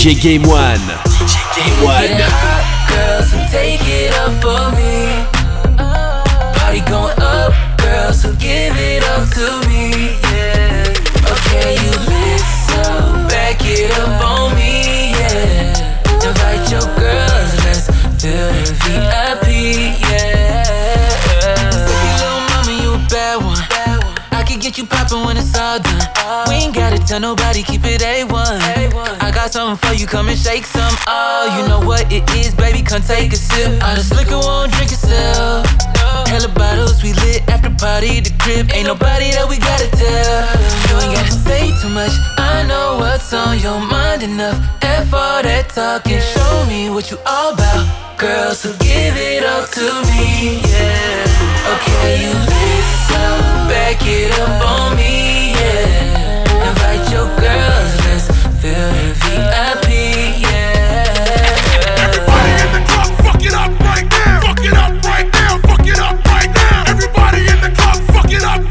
DJ Game One. DJ Game One. you poppin' when it's all done. We ain't gotta tell nobody, keep it A1. I got something for you, come and shake some. Oh, you know what it is, baby, come take a sip. All this liquor won't drink yourself. No. Hella bottles, we lit after party, the crib. Ain't nobody that we gotta tell. You ain't gotta say too much. I know what's on your mind enough. F all that talking, show me what you all about girl, so give it all to me, yeah. Okay, you listen, back it up on me, yeah. Invite your girls, let's feel the VIP, yeah. Everybody in the club, fuck it up right now, fuck it up right now, fuck it up right now. Everybody in the club, fuck it up.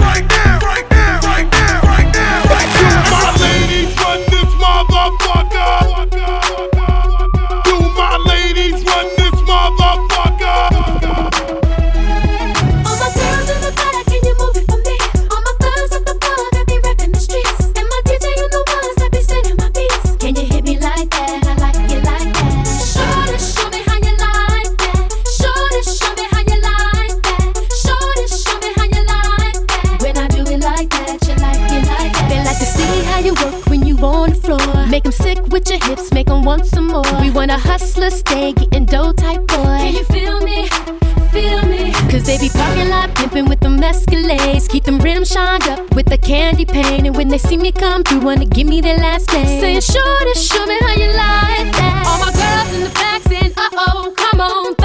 with your hips, make them want some more. We want a hustler, stay getting dough type boy. Can you feel me? Feel me? Cause they be parking lot pimping with them escalades. Keep them rims shined up with the candy paint. And when they see me come through, wanna give me their last name. Saying, sure to show me how you like that. All my girls in the back saying, uh oh, come on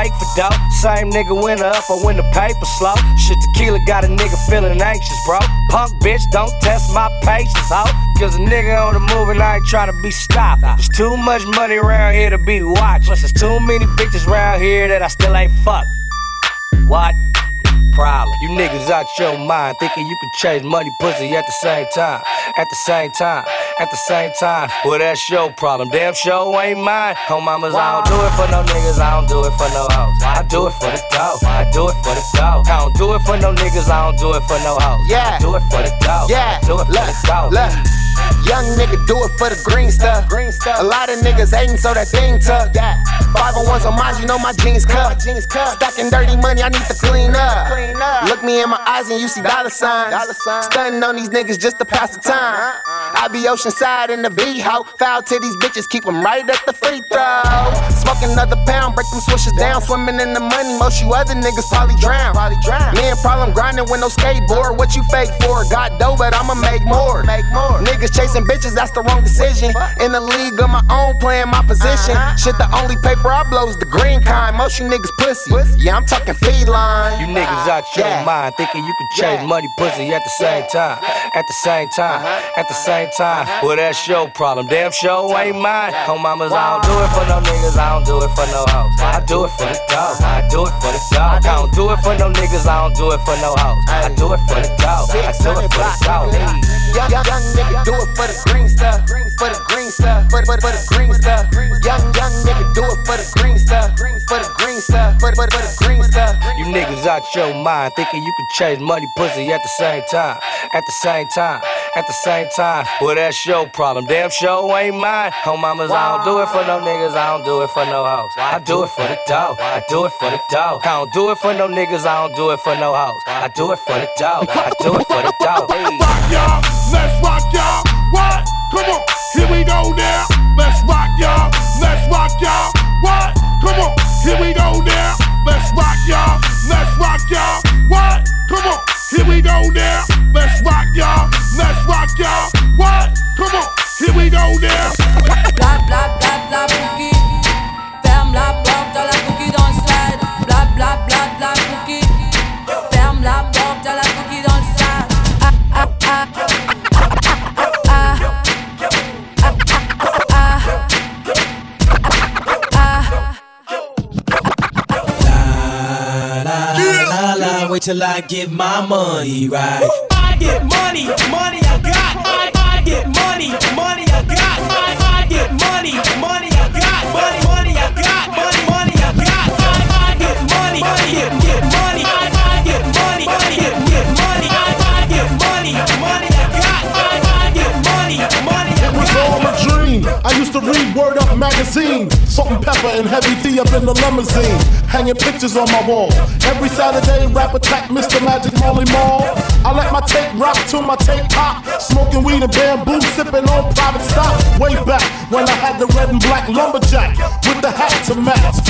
fake for dough. Same nigga went up or when the paper slow. Shit, tequila got a nigga feeling anxious, bro. Punk bitch, don't test my patience, ho. Cause a nigga on the move and I ain't trying to be stopped. There's too much money around here to be watched. Plus, there's too many bitches around here that I still ain't fucked. What? Problem. You niggas out your mind thinking you can chase money, pussy at the same time. At the same time. At the same time. Well, that's your problem. Damn show ain't mine. Home mamas, I don't do it for no niggas. I don't do it for no hoes. I do it for the dough. I do it for the dough. I don't do it for no niggas. I don't do it for no hoes. Yeah. I do it for the dough. Yeah, I do it for the dough. Young nigga do it for the green stuff. Green stuff. A lot of niggas hating, so that thing tough. Yeah. Five on ones on mine, you know my jeans cut. Jeans cut. Stacking dirty money, I need to clean up. Clean up. Look me in my eyes and you see dollar signs. Dollar signs. Stunning on these niggas just to pass the time. Uh-uh. I be oceanside in the V ho. Foul to these bitches, keep them right at the free throw. Smoke another pound, break them swishes down. Swimming in the money, most you other niggas probably drown. Probably drown. Me and problem grinding with no skateboard. What you fake for? Got dough, but I'ma make more. Make more. Niggas chasing bitches, that's the wrong decision. In the league of my own, playing my position. Shit, the only paper I blow is the green kind. Most you niggas pussy. Yeah, I'm talking feline. You niggas out your Yeah. mind thinking you can chase Yeah. money, pussy at the same time. At the same time. Uh-huh. At the same time. Well, that's your problem. Damn show ain't mine. Home mamas, I don't do it for no niggas. I don't do it for no hoes. I do it for the dough. I do it for the dough. I don't do it for no niggas. I don't do it for no hoes. I do it for the dough. I do it for the dough. Young, young, young nigga do it for the green stuff. For the green stuff. For, for, for the green stuff. Young, young nigga do it for the green stuff. For the green stuff. For, for, for the green stuff. You niggas out your mind thinking you can chase money, pussy at the same time. At the same time. At the same time. Well, that's your problem. Damn show ain't mine. Home mamas, I don't do it for no niggas. I don't do it for no hoes. I do it for the dough. I do it for the dough. I don't do it for no niggas. I don't do it for no hoes. I do it for the dough. I do it for the dough. rock y'all, let's rock y'all. What? Come on, here we go now. Let's rock y'all, let's rock y'all. What? Come on, here we go now. Let's rock y'all, let's rock y'all. What? Come on, here we go now. Let's rock y'all, let's rock y'all. What? Come on, here we go now. Till I get my money right. I get money, money I used to read Word Up magazine. Salt-n-Pepa and Heavy D up in the limousine. Hanging pictures on my wall. Every Saturday, rap attack Mr. Magic Marley Marl. I let my tape rock till my tape pop. Smoking weed and bamboo, sipping on private stock. Way back when I had the red and black lumberjack with the hat to match.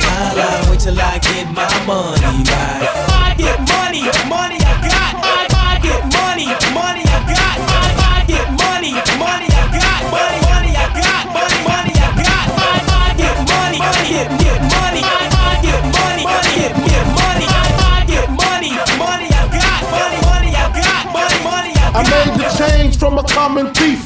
Wait till I get my money right. I get money, money I got. I, I get money, money I got. I, I get money, money I got. Money, money I got. Money, money I got. I, I get money, money, get, get money. I, I get money, money, get, get money. I, I get money, money I got. Money, money I got. Money, money I I made the change from a common thief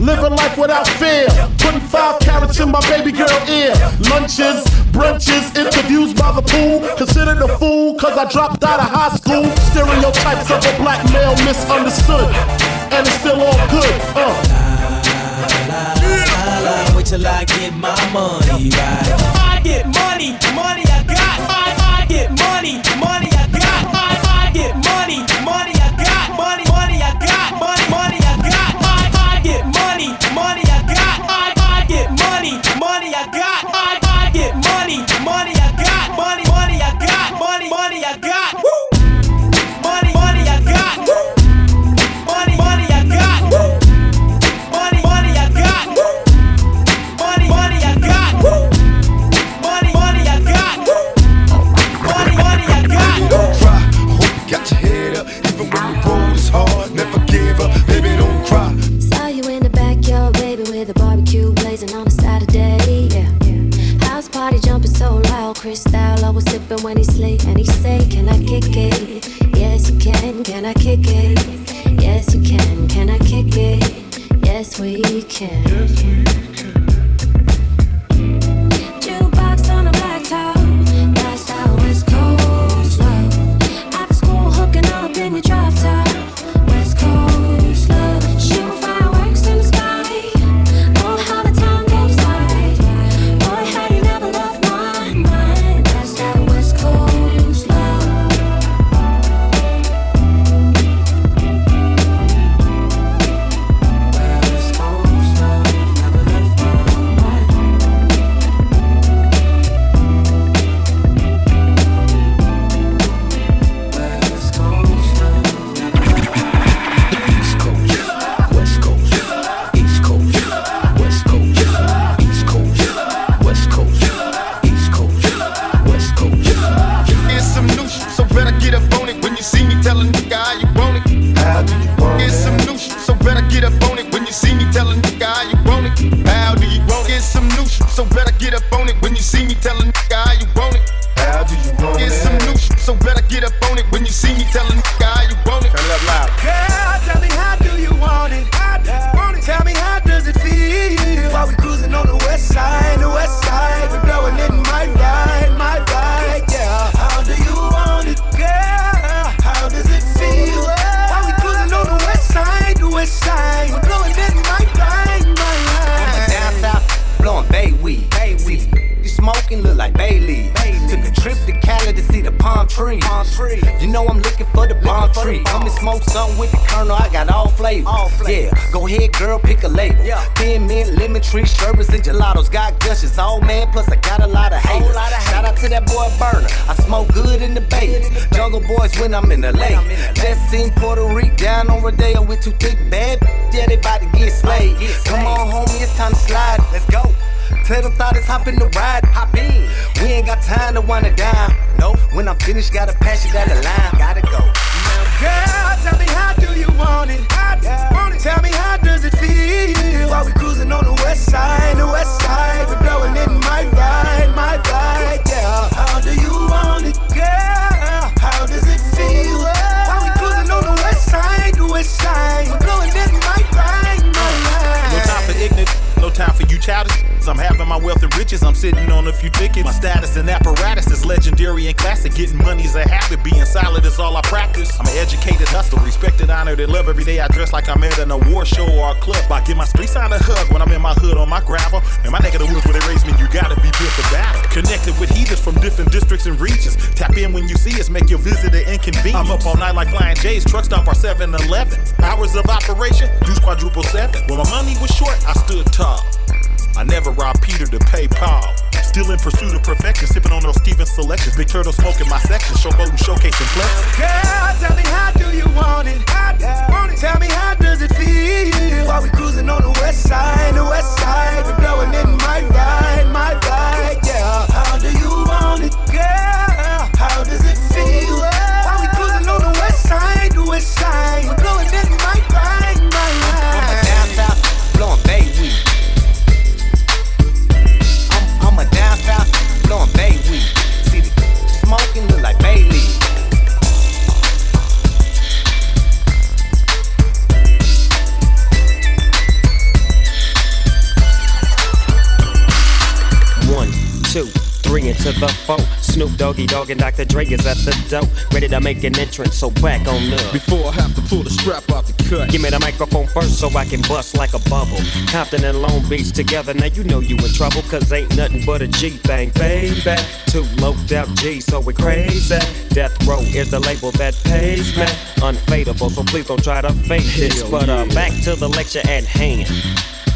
Living life without fear. Putting five carats in my baby girl ear. Lunches, brunches, interviews by the pool. Considered a fool cause I dropped out of high school. Stereotypes of a black male misunderstood. And it's still all good. Uh. Wait till I get my money right. I get money, money I got. I, I get money, money we can. Yes, we get up on it when you see me tell a nigga how you want it. How do you want it? Here's some new shit, so better get up on it when you see me tell gushes. Plus I got a lot of haters. Shout out to that boy Berner. I smoke good in the bay. Jungle boys when I'm in the lake. Just seen Puerto Rico down on Rodeo with two thick bad. Yeah, they about to get slayed. Come on, homie, it's time to slide. Let's go. Tell them thought it's hop in the ride, hop in. We ain't got time to wind it down. No, when I'm finished, gotta pass you down the line. Gotta go. Now, Girl, tell me how do you want it? How do you want it? Tell me how does it feel? While we cruising on the west side, the west side, We're blowing in my ride, my ride, yeah. Time for you childish. I'm having my wealth and riches, I'm sitting on a few tickets. My status and apparatus is legendary and classic. Getting money's a habit, being solid is all I practice. I'm an educated hustler, respected, honored, and love. Every day I dress like I'm at an award show or a club. I give my street sign a hug when I'm in my hood on my gravel. And my neck of the woods where they raised me, you gotta be built for battle. Connected with heathens from different districts and regions. Tap in when you see us, make your visit an inconvenience. I'm up all night like Flying J's, truck stop our 7 Eleven. Hours of operation, use quadruple seven. When my money was short, I stood tall. I never robbed Peter to pay Paul. Still in pursuit of perfection, sipping on those Steven selections. Big turtle smoking my section, showboating, showcasing flex. Girl, tell me how do you want it? Want it? Tell me how does it feel? While we cruising on the west side, the west side, we blowing in my ride, my ride, yeah. How do you want it, girl? How does it feel? Doggy Dogg and Dr. Dre is at the door, ready to make an entrance. So back on up. Before I have to pull the strap out the cut. Give me the microphone first so I can bust like a bubble. Compton and Long Beach together, now you know you in trouble, cause ain't nothing but a G thing, baby. Two low out G's, so we crazy. Death Row is the label that pays me. Unfadable, so please don't try to fake this. But uh, back to the lecture at hand.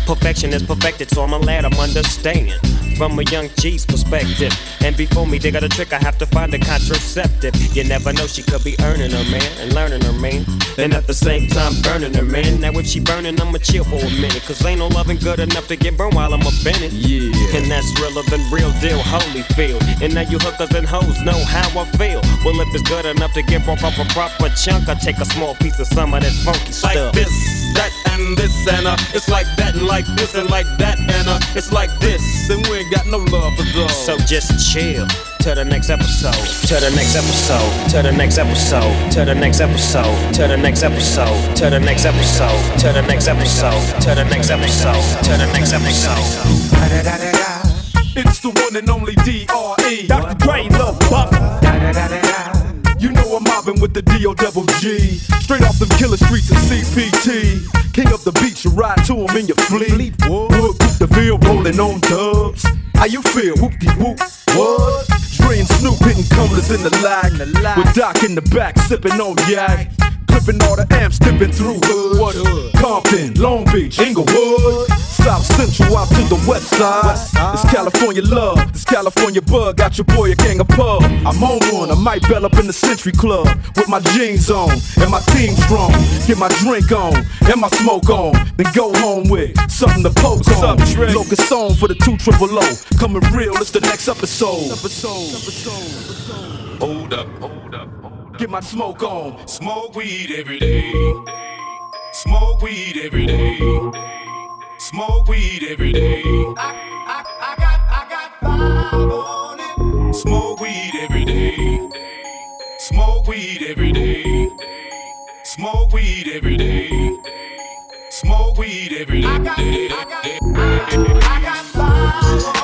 Perfection is perfected, so I'm glad I'm understand from a young G's perspective. And before me they got a trick, I have to find a contraceptive. You never know, she could be earning her man and learning her man. And at the same time, burning her man. Now, if she burning, I'ma chill for a minute. Cause ain't no loving good enough to get burned while I'm a Bennett. Yeah. And that's realer than real deal, holy field. And now you hookers and hoes know how I feel. Well, if it's good enough to get broke off a proper chunk, I take a small piece of some of that funky Like stuff. this, that, and this, and uh, it's like that, and like this, and like that, and uh, it's like this, and we ain't got no love for those. So just chill to the next episode, to the next episode, to the next episode, to the next episode, to the next episode, to the next episode, to the next episode, to the next episode, to the next episode. It's the one and only D.R.E. Dr. Dre, Lil Buff. Mobbing with the D.O. Double G. Straight off them killer streets of CPT. King up the beach, you ride to him in your fleet. Whoop, the field rolling on dubs. How you feel? Whoop de whoop. What? Dre and Snoop hitting cumblers in the lag. With Doc in the back sipping on yak. Clipping all the amps, dipping through hood. What hood? Compton, Long Beach, Inglewood. South Central out to the west side. It's California love, this California bug. Got your boy a gang of pub. I'm on one, I might bell up in the Century Club with my jeans on and my team strong. Get my drink on and my smoke on, then go home with something to poke on. Locust song for the two triple O. Coming real, it's the next episode. Episode, episode, Hold up, hold up. Get my smoke on. Smoke weed every day. Smoke weed every day. Smoke weed every day. I, I, I got, I got five on it. Smoke weed every day. Smoke weed every day. Smoke weed every day. Smoke weed every day. Player, give me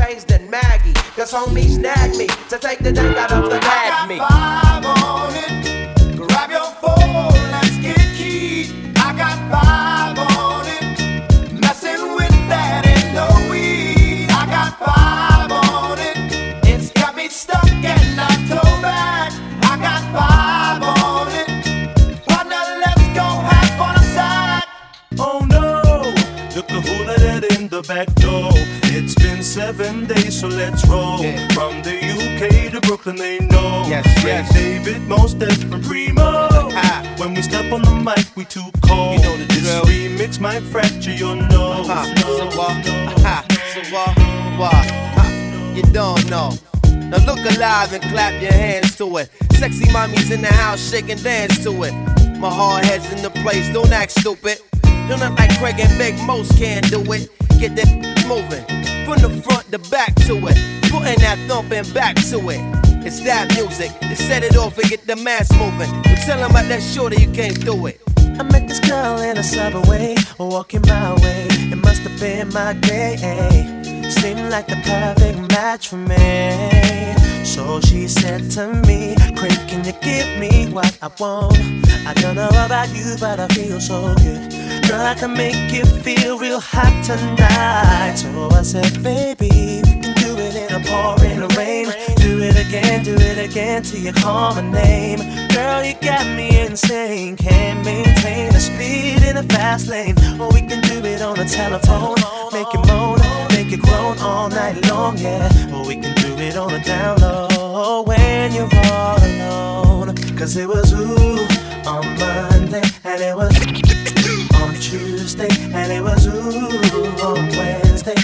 Cause homies snag me to take the dank out of the nag me. Five on it. Grab your phone, let's get keyed. I got five on it. Messing with that ain't no weed. I got five on it. It's got me stuck and I toe back. I got five on it. Partner, let's go half on a side. Oh no, look at who let in the back door. It's been seven days, so let's roll. From the UK to Brooklyn, they know. Yes, yes. David, most different primo. when we step on the mic, we too cold. You know the this remix might fracture your nose. Uh-huh. So uh, what? Ha, so uh, what? What? Ha, You don't know. Now look alive and clap your hands to it. Sexy mommies in the house, shake and dance to it. My hard head's in the place, don't act stupid. Don't act like Craig and Big most can't do it. Get that moving from the front to back to it. Putting that thumping back to it. It's that music to set it off and get the mass moving. But tell 'em about that shorty you can't do it. I met this girl in a subway, walking my way. It must have been my day. Seemed like the perfect match for me. So she said to me, Craig, can you give me what I want? I don't know about you, but I feel so good. I can make you feel real hot tonight. So I said, baby, we can do it in a pouring rain. Do it again, do it again till you call my name. Girl, you got me insane. Can't maintain the speed in a fast lane. Or we can do it on the telephone. Make it moan, make it groan all night long, yeah. Or we can do it on the down low when you're all alone. Cause it was ooh on Monday, and it was Tuesday, and it was ooh on Wednesday.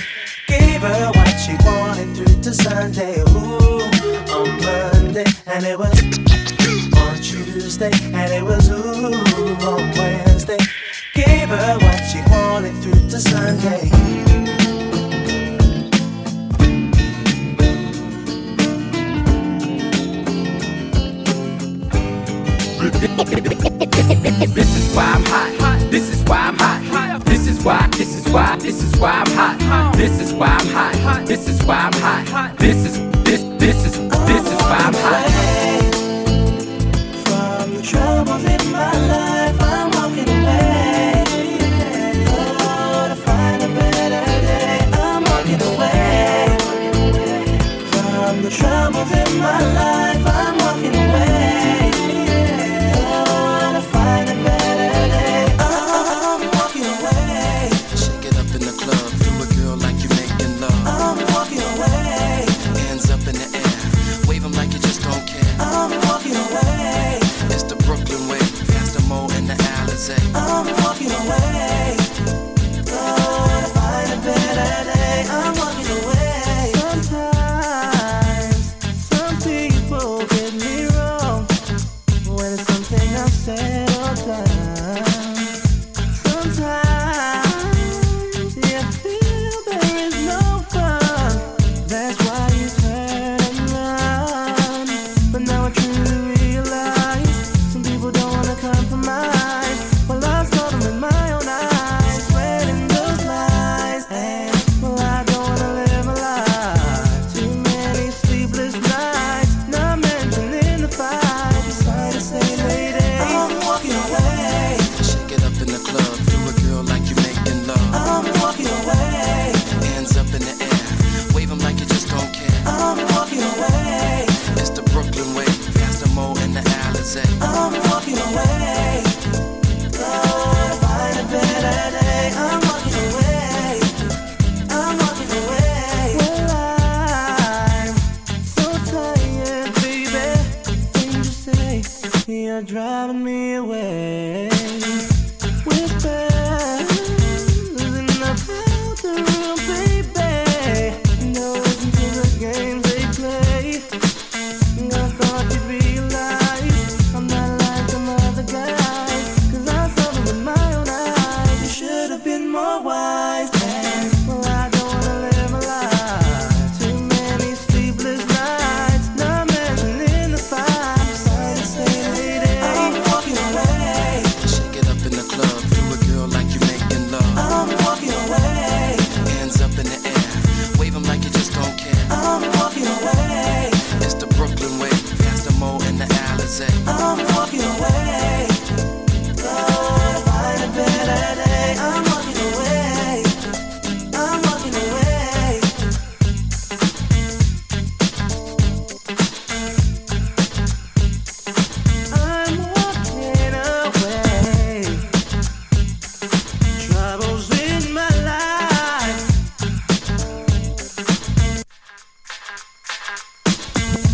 Gave her what she wanted through to Sunday, ooh on Monday, and it was on Tuesday, and it was ooh on Wednesday. Gave her what she wanted through to Sunday. This is why I'm hot. This is why I'm hot. This is why. This is why. This is why I'm hot. This is why I'm hot. This is why I'm hot. This is this this is this is why I'm hot. From the troubles in my life, I'm walking away. Troubles in my life,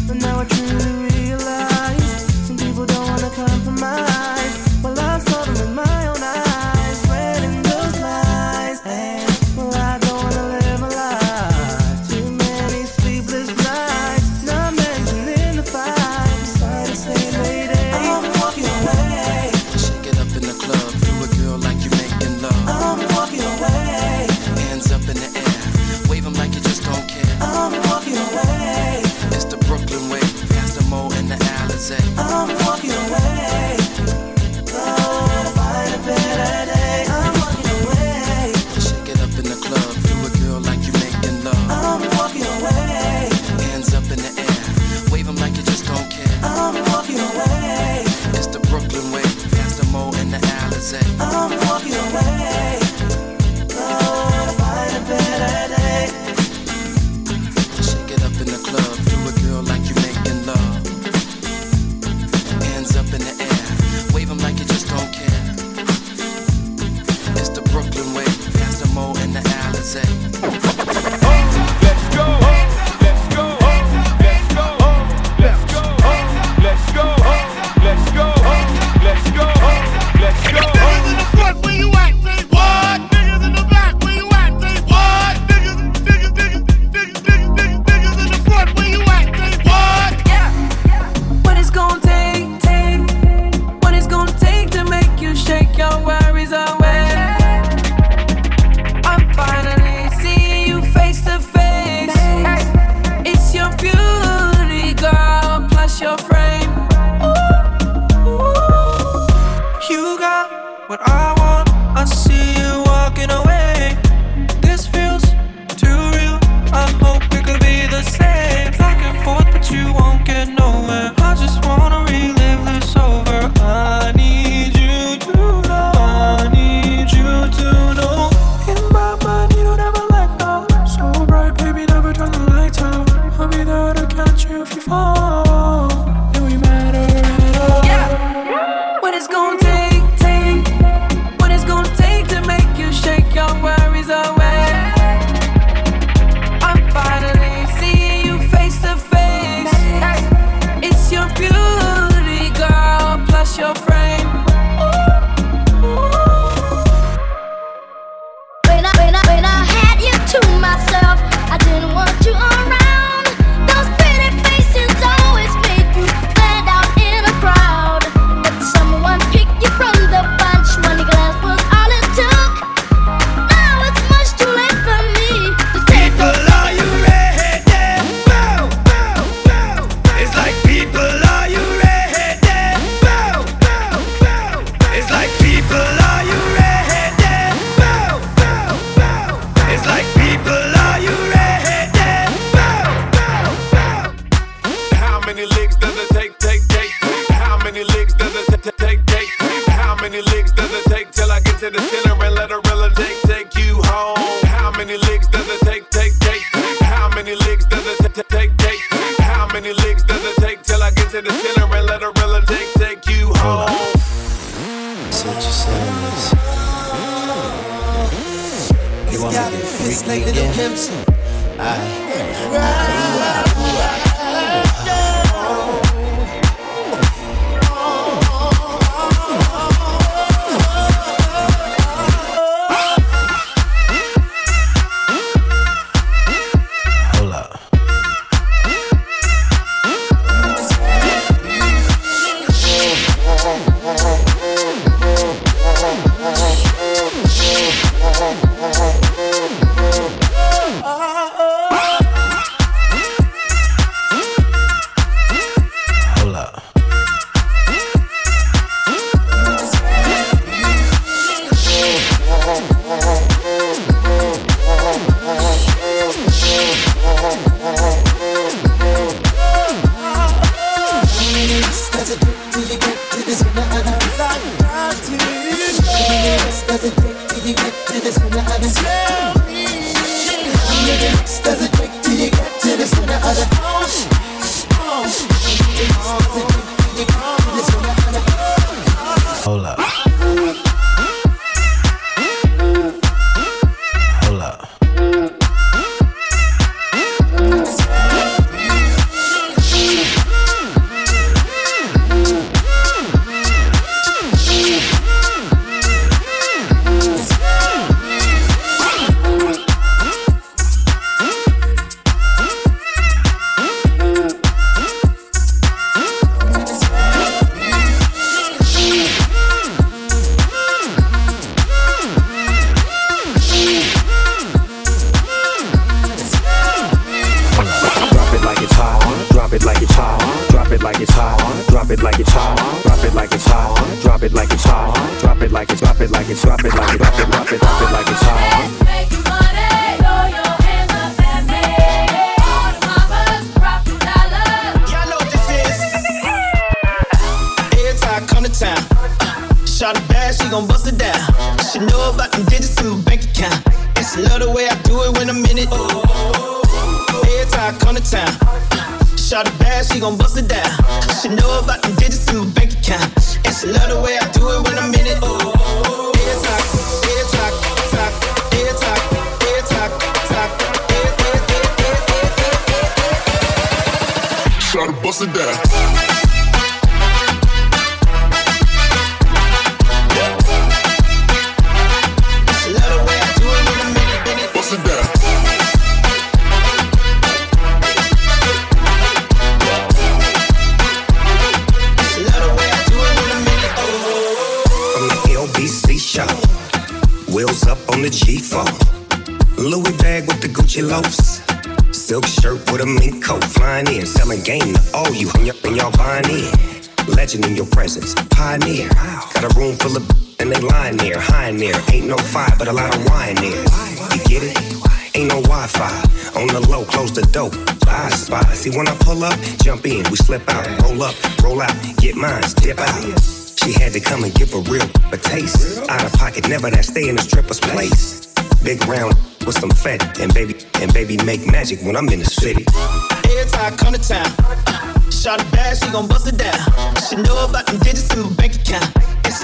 But now I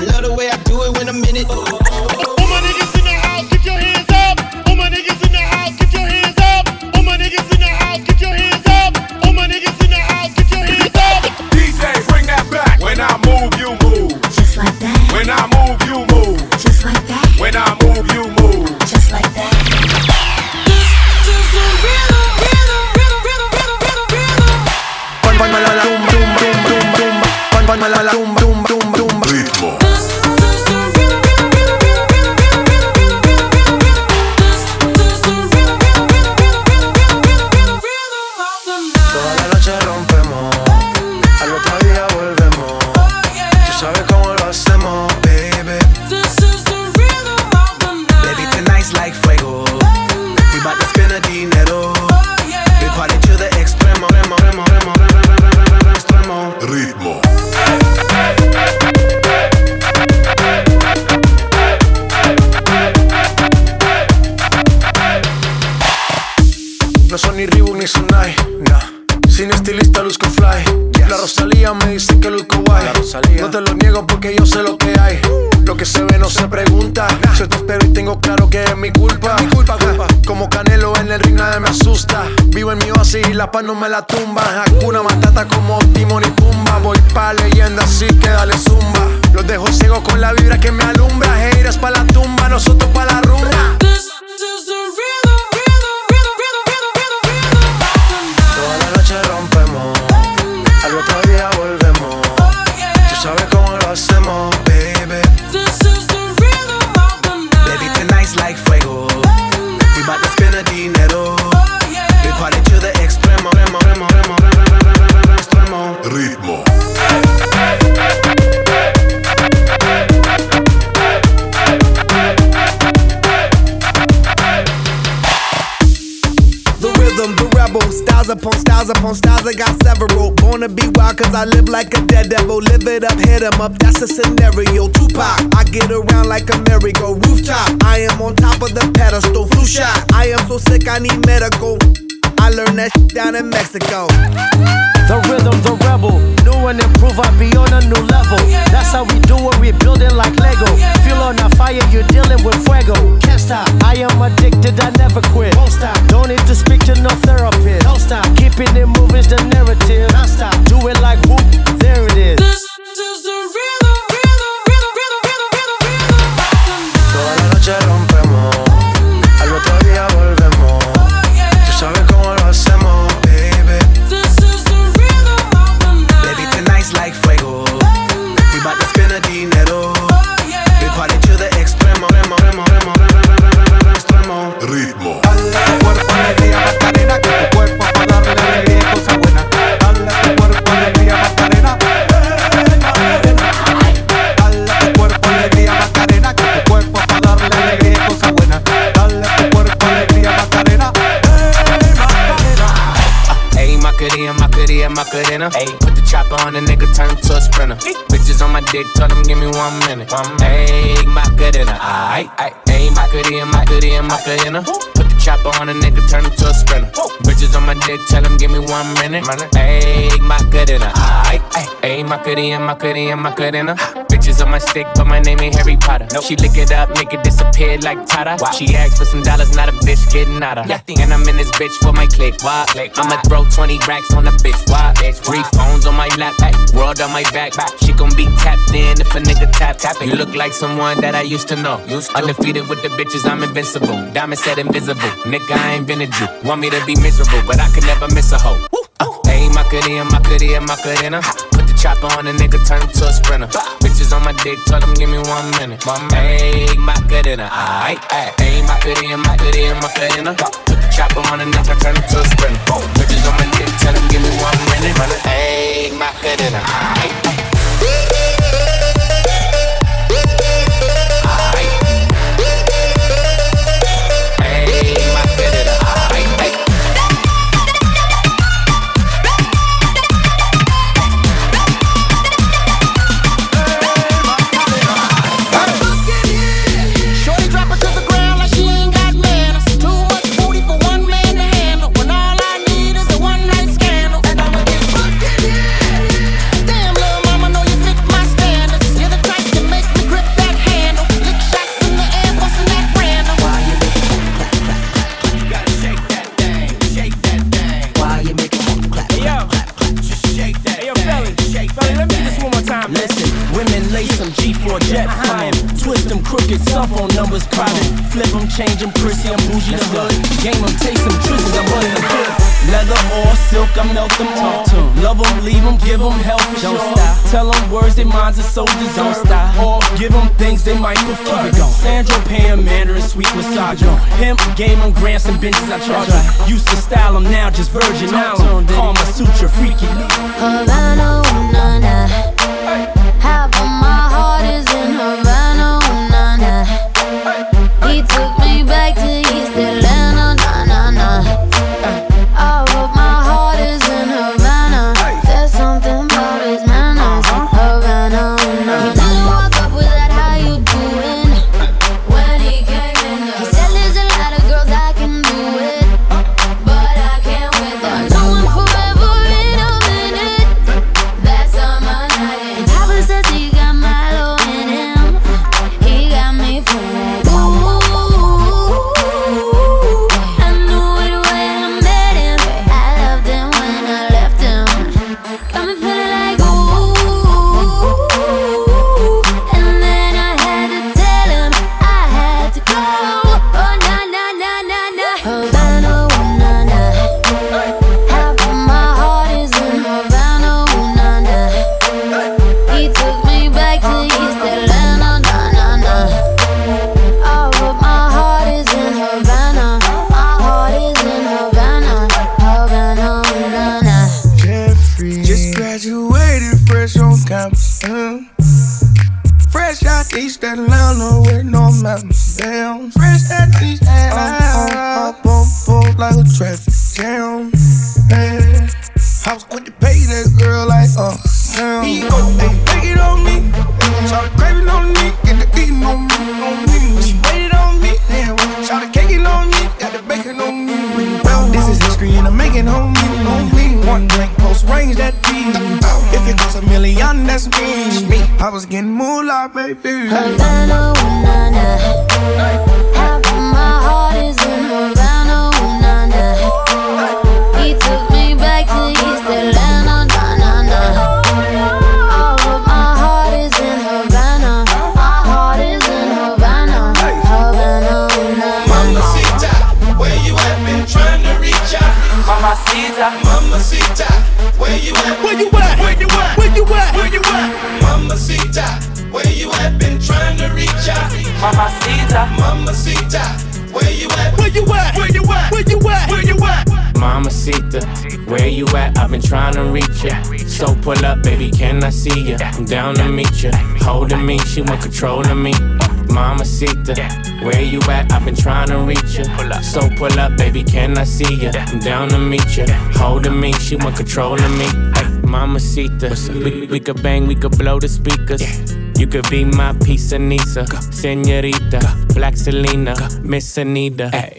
Love the way I do it when I'm in it. 'Em up, that's a scenario. Tupac, I get around like a merry-go rooftop. I am on top of the pedestal, flu shot. I am so sick, I need medical. I learned that shit down in Mexico. The rhythm, the rebel. New and improve, I be on a new level. That's how we do it, we building like Lego. Feel on a fire, you're dealing with fuego. Can't stop, I am addicted, I never quit. Won't stop, don't need to speak to no therapist. Don't stop, keeping it moving's the narrative. Non stop, do it like whoop, there it is. Macarena. Ayy, put the chopper on the nigga, turn him to a sprinter. Bitches on my dick, tell them give me one minute. Ayy, Macarena, aight, aight. Ayy, Macarena, Macarena, Macarena. Put the chopper on a nigga, turn him to a sprinter. Bitches on my dick, tell them give me one minute. Ayy, Macarena, aight, aight. Ayy, Macarena, Macarena, Macarena. On my stick, but my name ain't Harry Potter. No, she lick it up, make it disappear like Tata. She asked for some dollars, not a bitch getting out of. And I'm in this bitch for my click. Why? click. I'ma throw 20 racks on the bitch. Why? bitch. Three phones on my lap, ay, world on my back. She gon' be tapped in if a nigga tap tap. You look like someone that I used to know. Undefeated with the bitches, I'm invincible. Diamond said invisible. Nigga, I invented you. Want me to be miserable, but I could never miss a hoe. Uh, Ayy, Macarena, Macarena, Macarena. Put the chopper on a nigga, turn him to a sprinter. Bitches on on my dick, tell him give me one minute. My make my cadena, aight, aight. Ain't my cadena, my cadena, my cadena. Put the chopper on the neck, I turn it to a sprinter. Bitches on my dick, tell him give me one minute. My make my cadena, aight, aight. They minds are so deserved. Don't stop. Or give them things they might prefer. Keep it going. Sandro, Pam, Mandarin, sweet massage. Pimp, game them, grants and benches I charge. Used to style them, now just virgin island. Karma Sutra, freaky. Havana, ooh, na, na. Half Got the bacon on me. Well, this is history and I'm making on me. On. One drink, close range, that deep. If it costs a million, that's me. Me. I was getting moolah, baby. Havana, ooh, na, na. Mamacita, Mamacita, where you at? Where you at? Where you at? Where you at? Where you at? Mamacita, where you at? Been trying to reach out. Mamacita, Mamacita, where you at? Where you at? Where you at? Where you at? Where you at? Mamacita, where you at? I've been trying to reach ya. So pull up, baby, can I see ya? I'm down to meet ya. Holding me, she want control of me. Mamacita, where you at? I've been trying to reach ya. So pull up, baby, can I see ya? I'm down to meet ya. Holding me, she want control of me. Ay, Mamacita, we, we could bang, we could blow the speakers. You could be my of Nisa, Senorita, Black Selena, Miss Anita. Ay, I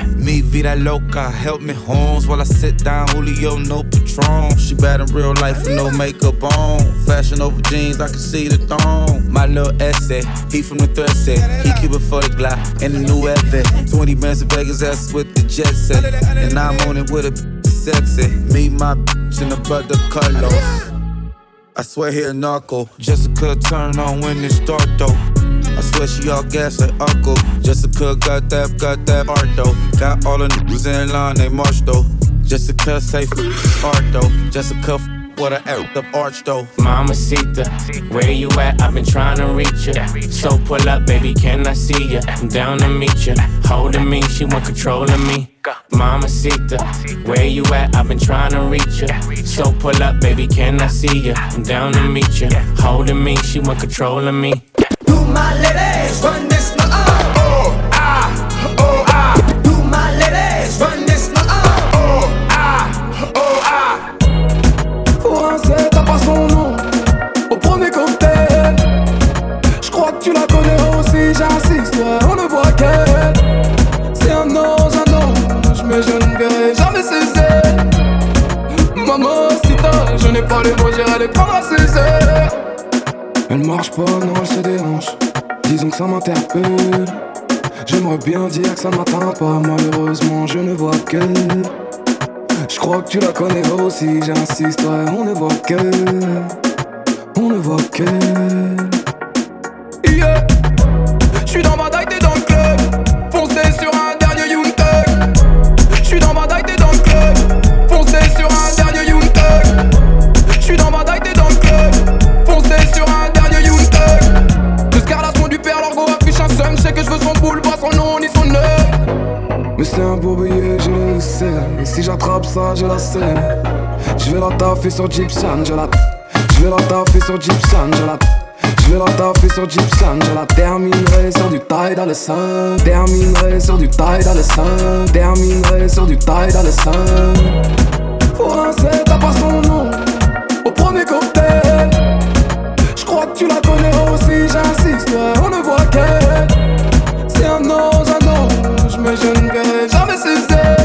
Me vida loca, help me Holmes while I sit down. Julio, no Patron. She bad in real life with no makeup on. Fashion over jeans, I can see the thong. My little essay, he from the thread set. He keep it for the Glock and the new effort. 20 bands in Vegas, that's with the jet set. And I'm on it with a sexy. Me, my bitch, and the brother Carlos. I swear he a narco. Jessica turn on when it start though. I swear she all gas like Uncle. Jessica got that, got that art though. Got all the niggas in line, they march though. Jessica safe art though. Jessica what a act up arch though. Mamacita, where you at? I've been trying to reach ya. So pull up, baby, can I see ya? I'm down to meet ya. Holding me, she want control of me. Mamacita, where you at? I've been trying to reach ya. So pull up, baby, can I see ya? I'm down to meet ya. Holding me, she want control of me. Ah, ah. Ah, ah. T'as pas son nom au premier cocktail. Je que tu la connais aussi, j'insiste, on ne voit qu'elle. C'est un ange, un ange, mais je ne verrai jamais ses ailes. Maman, si t'as, je n'ai pas les mots, j'irai les prendre à ses. Elle marche pas, non, elle se déhanche. Disons que ça m'interpelle. J'aimerais bien dire que ça ne m'atteint pas, malheureusement, je ne vois qu'elle. Je crois que tu la connais aussi, j'insiste, ouais, on ne voit qu'elle. On ne voit qu'elle. Yeah. J'suis dans ma taille, boule, pas son nom ni son heure. Mais c'est un beau billet, je le sais. Et si j'attrape ça, je la sais. Je vais la taffer sur Gypsum, je la. Je vais la taffer sur Gypsum, je la. Je vais la taffer sur Gypsum, je la terminerai sur du taille dans le sein. Terminerai sur du taille dans le sein. Terminerai sur du taille dans le sein. Français, t'as pas son nom au premier cocktail. Je crois que tu la connais aussi, j'insiste, on ne voit qu'elle un nose, mais je ne vais jamais cesser.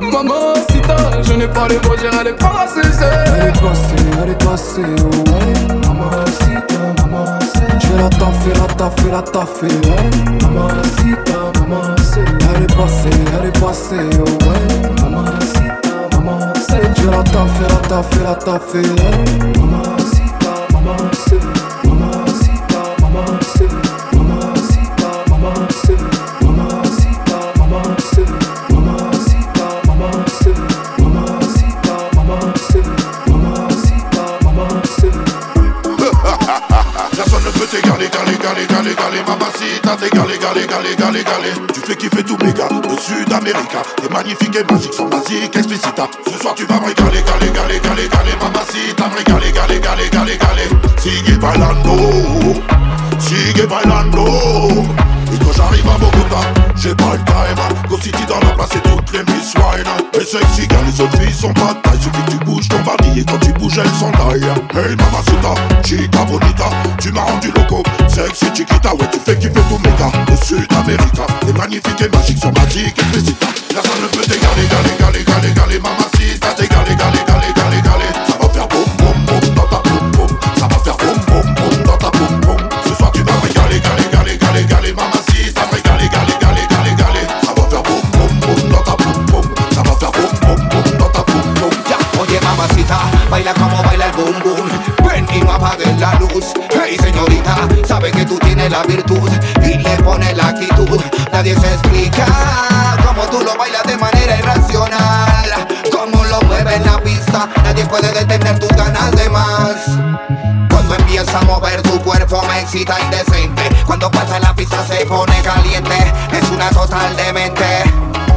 Maman, si t'as, je n'ai pas les mots, j'irai les prendre à cesser. Allez passer, allez passer, ouais. Maman, si t'as, maman, c'est. Je vais la taffer, la taffer, la taffer, ouais. Maman, si t'as, maman, c'est. Allez passer, allez passer, ouais. Maman, si t'as, maman, c'est. Je vais la taffer, la taffer, la taffer, ouais. Maman, Américain, t'es galé, galé, galé, galé, galé. Tu fais kiffer tout méga, le Sud América. T'es magnifique et magique, sans basique, explicita. Ce soir tu vas me régaler, galé, galé, galé, galé, mamacita, me régaler, galé, galé, galé, galé. Sigue bailando, sigue bailando. Et quand j'arrive à Bogota, j'ai pas le time Go City dans la place et toutes les Miss Wine Les sexy gars, les autres filles sont pas taille. Suffit que tu bouges ton bandit et quand tu bouges elles sont taille Hey mamacita, chica bonita Tu m'as rendu loco, sexy chiquita Ouais tu fais kiffer tous mes gars. De Sud-Amérique T'es magnifique et magique sur magique et Personne ne peut t'égaler, galer, galer, galer, galer Mamacita, la virtud Y le pones la actitud. Nadie se explica Cómo tú lo bailas de manera irracional. Cómo lo mueves en la pista Nadie puede detener tus ganas de más. Cuando empieza a mover tu cuerpo me excita indecente. Cuando pasa la pista se pone caliente Es una total demente.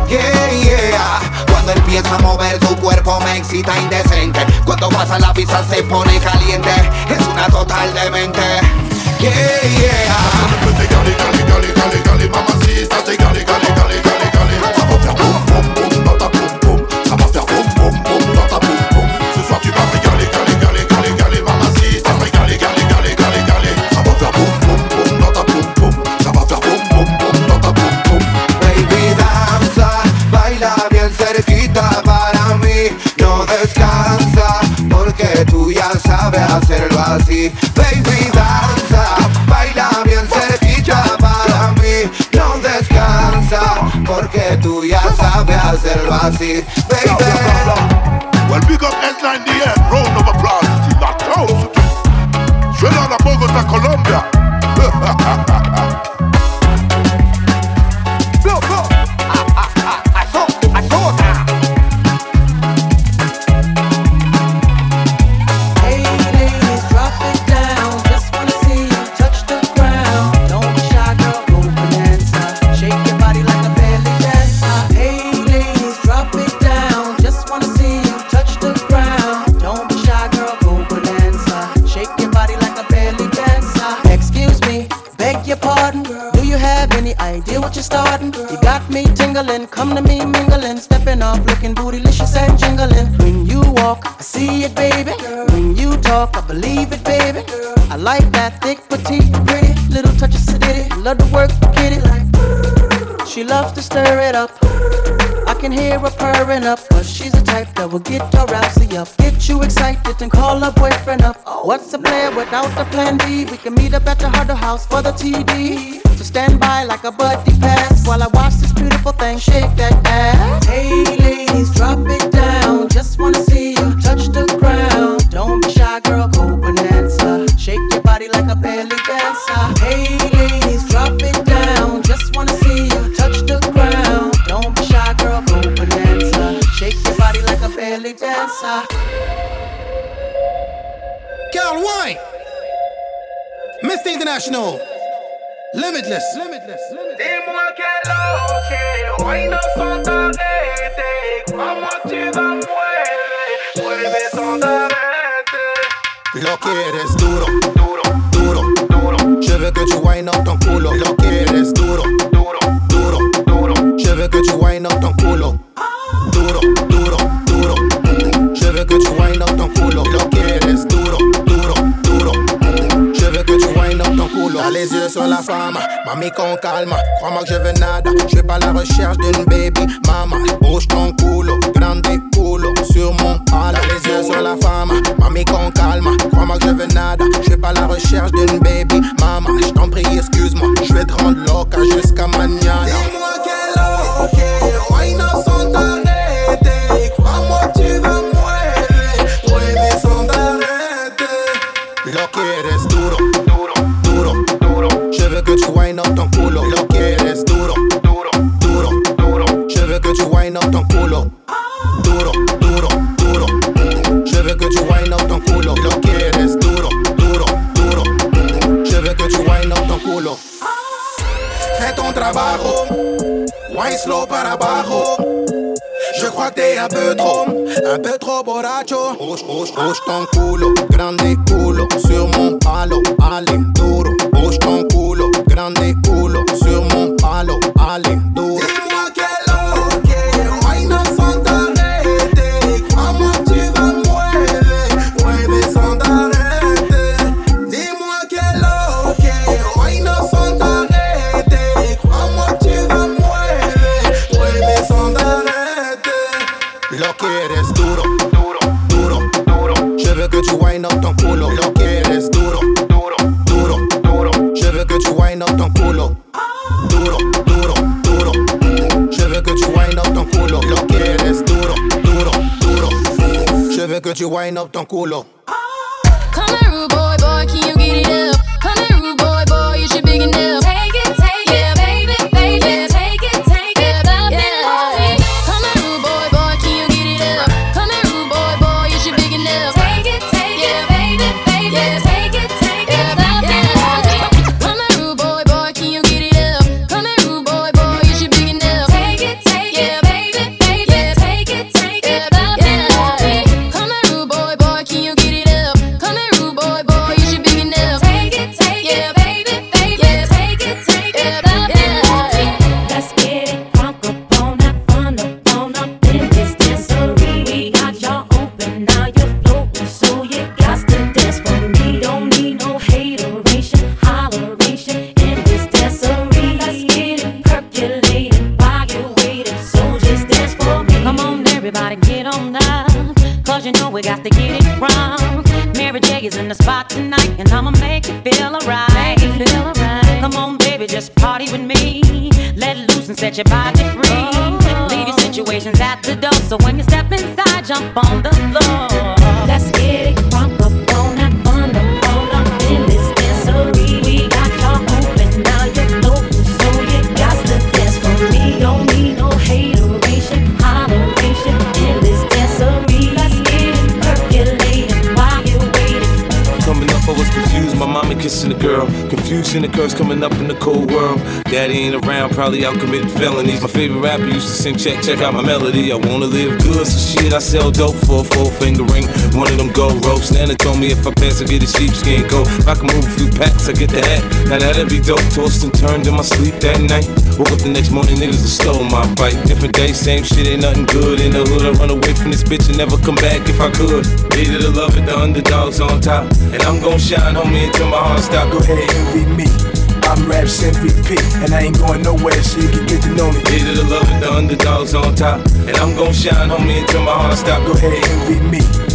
Yeah, yeah. Cuando empieza a mover tu cuerpo me excita indecente. Cuando pasa la pista se pone caliente Es una total demente Yeah, yeah Gale, gale, gale, gale, gale, mamacita, t'égale, gale, gale, gale, gale Ça va faire así Baby. Well, big up S98, round of applause, la cause Je suis là à Bogota, Colombia hear her purring up, but she's the type that will get her rousey up. Get you excited and call her boyfriend up. What's a player without a plan B? We can meet up at the Huddle House for the TD. So stand by like a buddy pass while I watch this beautiful thing shake that International, Limitless. Limitless. Arrêter. Lo duro, duro, duro, duro. Je veux que tu wind up ton culo. Lo mamie qu'on calme. Crois-moi que je veux nada, je pas la recherche d'une baby mama. Bouge ton culo, grande culo sur mon palo. Les yeux sur la femme, mamie qu'on calme. Crois-moi que je veux nada, je vais pas la recherche d'une baby mama. Je t'en prie, excuse-moi, je vais te rendre loca jusqu'à mañana. Dis-moi quel ok, muchacho. Os, os, os, tan culo grande Let loose and set your body free. Oh. Leave your situations at the door, so when you step inside, jump on the floor. Let's get it crunk up on that fun up on up in this dancery. We got y'all open, now you're floating, so you got to dance for me. Don't need no hateration, holleration in this dancery. Let's get it percolating while you're waiting. Coming up, I was confused. My mama kissing a girl. Confusion occurs coming up in the cold world. Daddy ain't around, probably out committing felonies. My favorite rapper used to sing, check, check out my melody. I wanna live good, so shit, I sell dope for a four finger ring. One of them gold ropes. Nana told me if I pass, I get a sheepskin coat. If I can move a few packs, I get the hat. Now that'd be dope. Tossed and turned in my sleep that night. Woke up the next morning, niggas have stole my bike. Different day, same shit, ain't nothing good. In the hood, I run away from this bitch and never come back if I could. Needed to love it, the underdogs on top. And I'm gon' shine, homie, until my heart stop. Go ahead, envy me. I'm Raps MVP, and I ain't going nowhere, so you can get to know me. Needed to love it, the underdogs on top. And I'm gon' shine, homie, until my heart stop. Go ahead, envy me.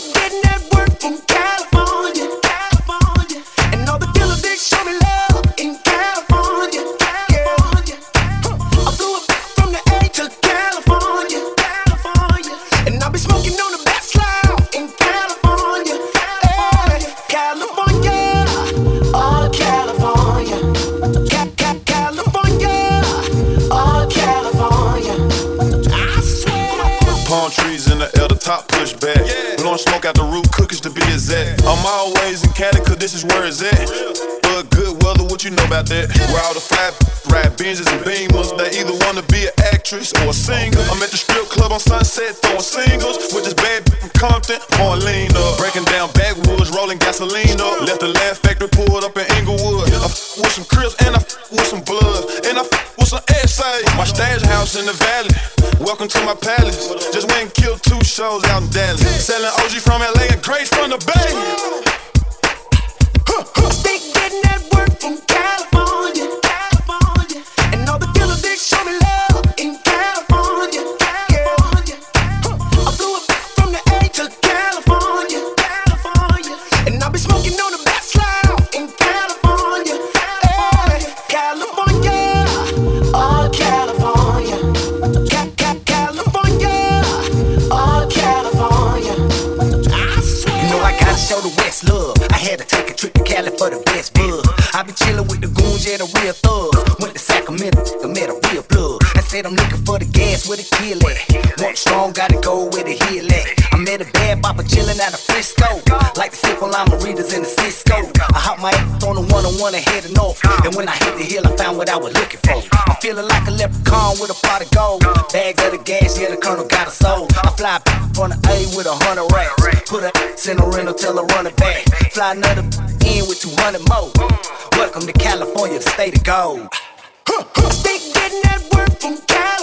Top push back. Blowing smoke out the roof, cookies to be exact. I'm always in Cali, cause this is where it's at. But good weather, what you know about that? Where all the fly ride Benzes and Beamers. They either wanna be an actress or a singer. I'm at the strip club on Sunset, throwing singles with this bad from Compton, pouring lean up. Breaking down backwoods, rolling gasoline up. Left the Laugh Factory pulled up in Inglewood. I f- with some Crips and I f- with some blood. And I f- with some essays. My stash house in the valley. Welcome to my palace. Just went and killed two shows out in Dallas. Selling OG from LA and Grace from the Bay. They getting that work from California, California, to take a trip to Cali for the best bug. I been chillin' with the goons, yeah, the real thugs. Went to Sacramento, I met a real said I'm looking for the gas with a kill at. Want strong, gotta go with a heel at. I met a bad bopper chillin' out of Frisco. Like the sip on readers in the Cisco. I hop my ass on the one on one and heading north. And when I hit the hill, I found what I was looking for. I'm feeling like a leprechaun with a pot of gold. Bags of the gas, yeah, the colonel got a soul. I fly from the A with a hundred racks. Put a in a rental, tell her run it back. Fly another in with 200 more. Welcome to California, the state of gold. They getting that work from California,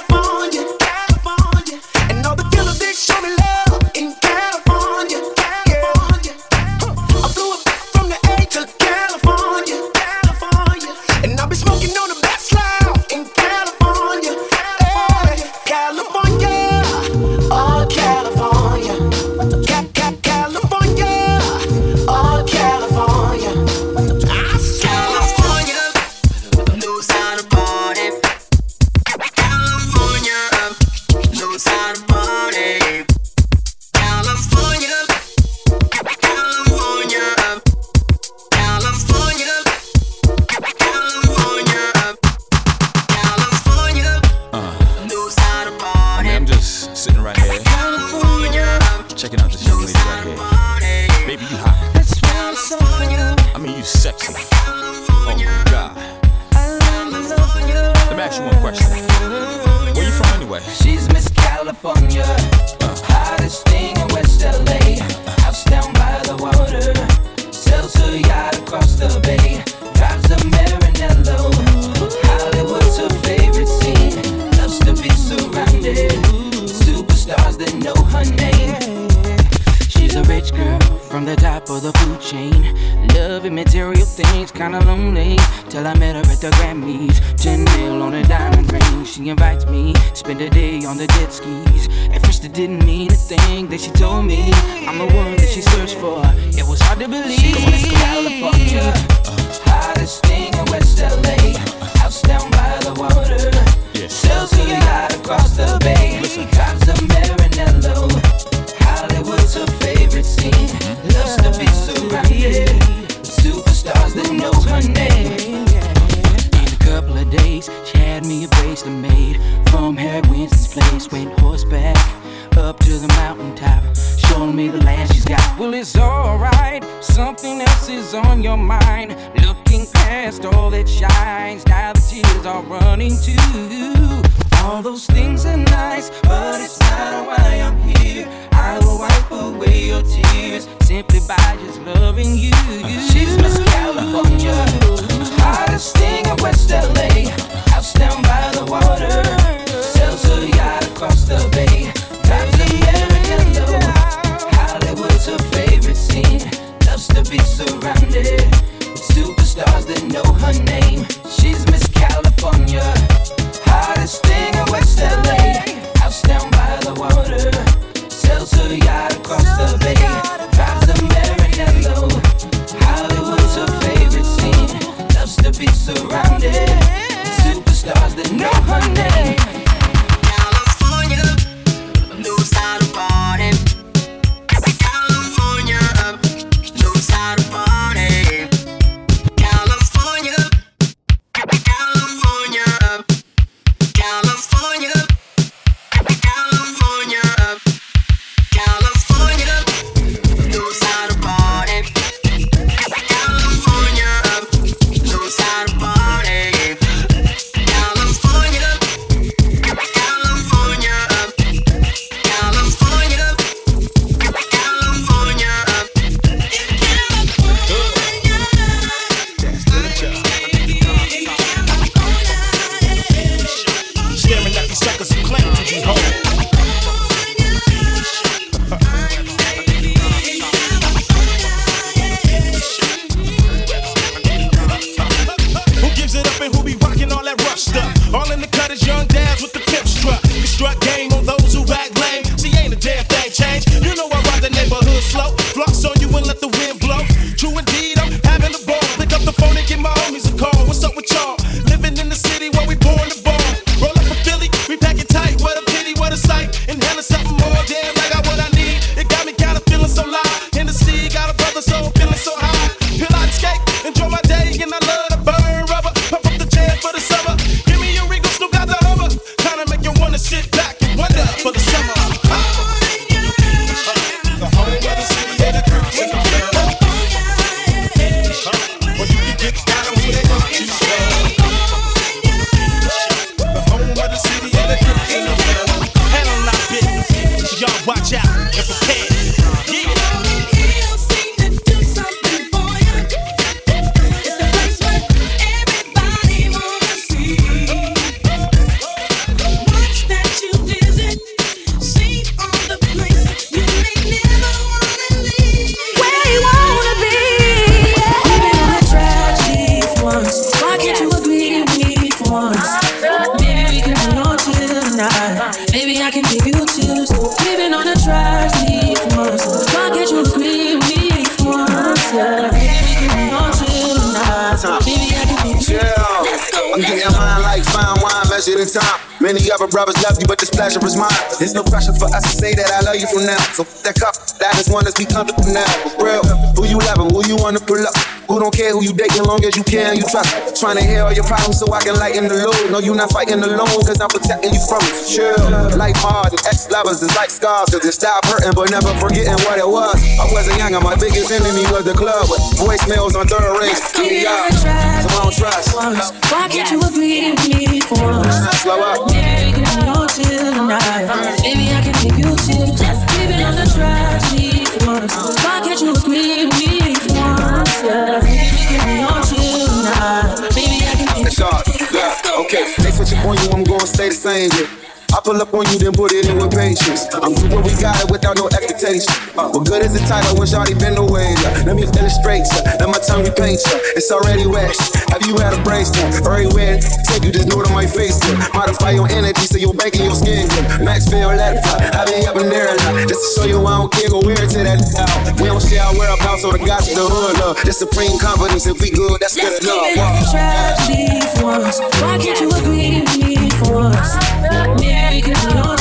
but this pleasure is mine. There's no pressure for us to say that I love you from now. So f- that cup, that is one that's be comfortable now. For real, who you loving, who you wanna pull up. Who don't care who you dating, long as you and you trust. Trying to hear all your problems so I can lighten the load. No, you not fighting alone, cause I'm protecting you from it. Chill. Life hard and ex lovers is like scars, cause it stopped hurting, but never forgetting what it was. I wasn't young, and my biggest enemy was the club. With voicemails on third rings. Get Yeah, in the trap. so I don't trust. Why can't you agree with me for once? Slow up. Maybe can be on chill tonight. Maybe I can give you tips. Just keep it on the track lead for once. Why can't you agree with me for once? Yeah. Maybe we can be on chill tonight. Maybe I can give It's hard. Yeah. Okay, they switching on you, I'm gonna stay the same. Yeah. I pull up on you, then put it in with patience. I'm good when we got it without no expectation. Uh, what good is the title when Shawty been away? Yeah. Let me illustrate ya. Let my tongue repaint ya. It's already wet. Have you had a brainstorm? Everywhere take you, just know to my face. Yeah. Modify your energy so you're banking your skin. Yeah. Maxfield, let it fly. I be up in there a lot. Just to show you I don't care, go wear it to that out. We don't share our whereabouts, so the guys in the hood love. The supreme confidence. If we good, that's Let's good keep it enough. on the tragedy for once. Why can't you agree with me for once? I can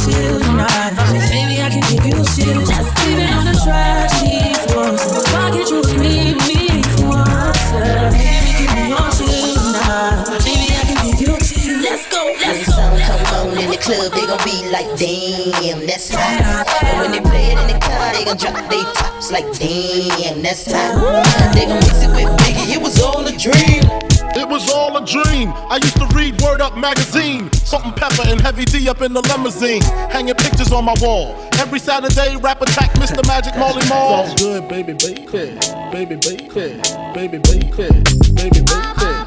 do. Maybe I can give you chills. Just leave it on the trash, these. Why can't you leave me? The club, they gon' be like, damn, that's hot. And when they play it in the car, they gon' drop they tops like, damn, that's hot. They gon' mix it with Biggie, it was all a dream. It was all a dream. I used to read Word Up magazine. Salt-n-Pepa and Heavy D up in the limousine. Hanging pictures on my wall. Every Saturday, rap attack Mr. Magic Marley Marl. It's all good, baby, baby, baby, baby, baby, baby, baby, baby, baby.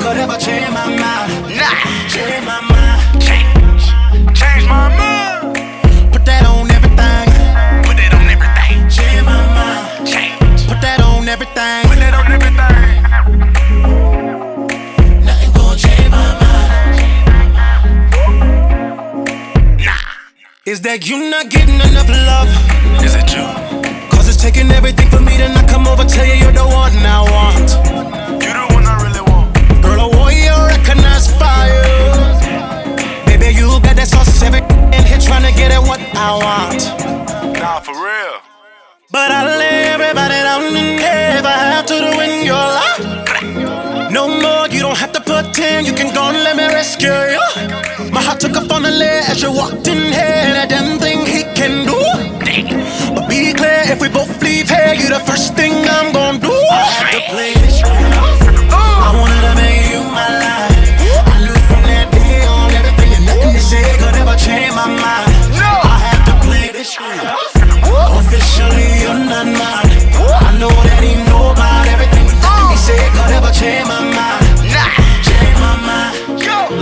Could ever change my mind. Nah, change my mind. Change, change my mind. Put that on everything. Put that on everything. Change my mind. Change. Put that on everything. Put that on everything. Nothing gon' change my mind. Nah. Is that you not getting enough love? Is it you? Cause it's taking everything for me to not come over, tell you you're the one I want. Baby, you got that in here trying to get at what I want. Nah, for real. But I lay everybody down and if I have to do in your life. No more, you don't have to pretend. You can go and let me rescue you. My heart took off on the ledge as you walked in here. That damn thing he can do. But be clear, if we both leave here, you the first thing I'm gonna do.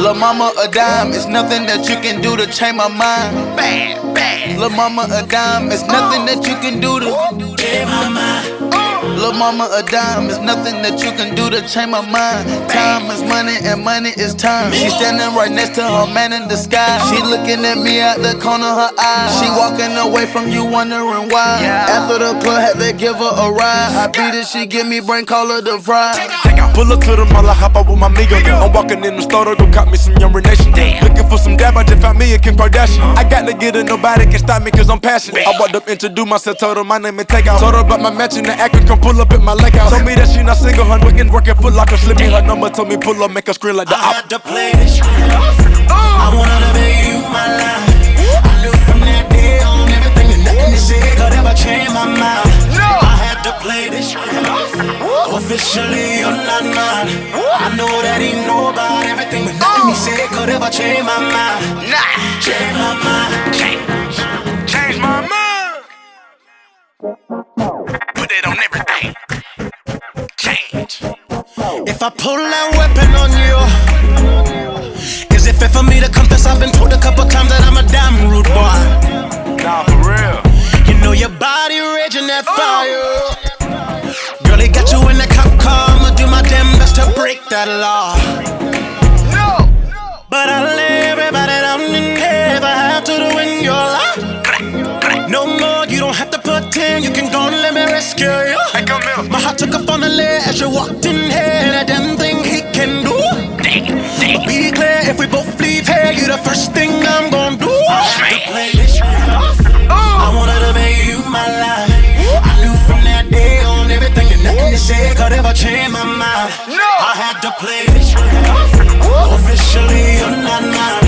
Lil' mama a dime, it's nothing that you can do to change my mind. Bad, bad. Lil' mama a dime, it's nothing that you can do to change my mind. Lil' mama a dime, it's nothing that you can do to change my mind. Time is money and money is time. She standing right next to her man in the sky. She looking at me out the corner of her eye. She walking away from you, wondering why. After the club, had to give her a ride. I beat it, she give me brain, call her the fry. Pull up to the mall, I hop out with my amigo. I'm walking in the store to go cop me some younger nation. Looking for some dab, I just found me a Kim Kardashian. I got to get it, nobody can stop me cause I'm passionate. I walked up, introduced myself, told her my name and take out. Told her about my match and the acting, come pull up at my leg out. Told me that she not single, her working, working full locker. Slip me her number, told me pull up, make her scream like the I op. had to play this shit. I wanted to make you my life. I knew from that day on everything and nothing they say could ever change my mind. I had to play this shit. Officially, you're not mine. I know that he know about everything, but nothing he say could ever change my mind. Nah, change my mind. Change, change my mind. Put it on everything. Change. If I pull that weapon on you, is it fair for me to confess? I've been told a couple times that I'm a damn rude boy. Nah, for real. You know your body raging that oh. fire. Girl, they got you in the cop car. I'ma do my damn best to break that law. No, but I'll lay took off on the ledge as you walked in here. That damn thing he can do. But be clear, if we both leave here, you the first thing I'm gonna do. To play this off. I wanted to make you my life. I knew from that day on everything and nothing they say could ever change my mind. No. I had to play this off. Officially, you're not mine.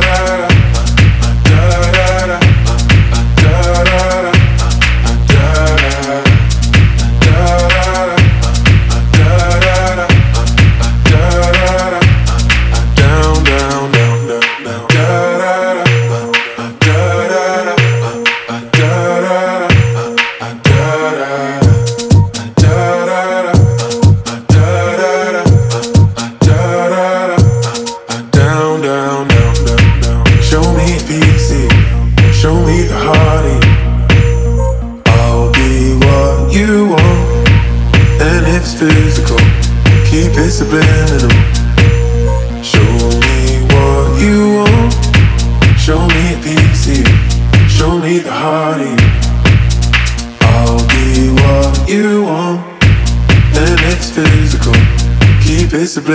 Keep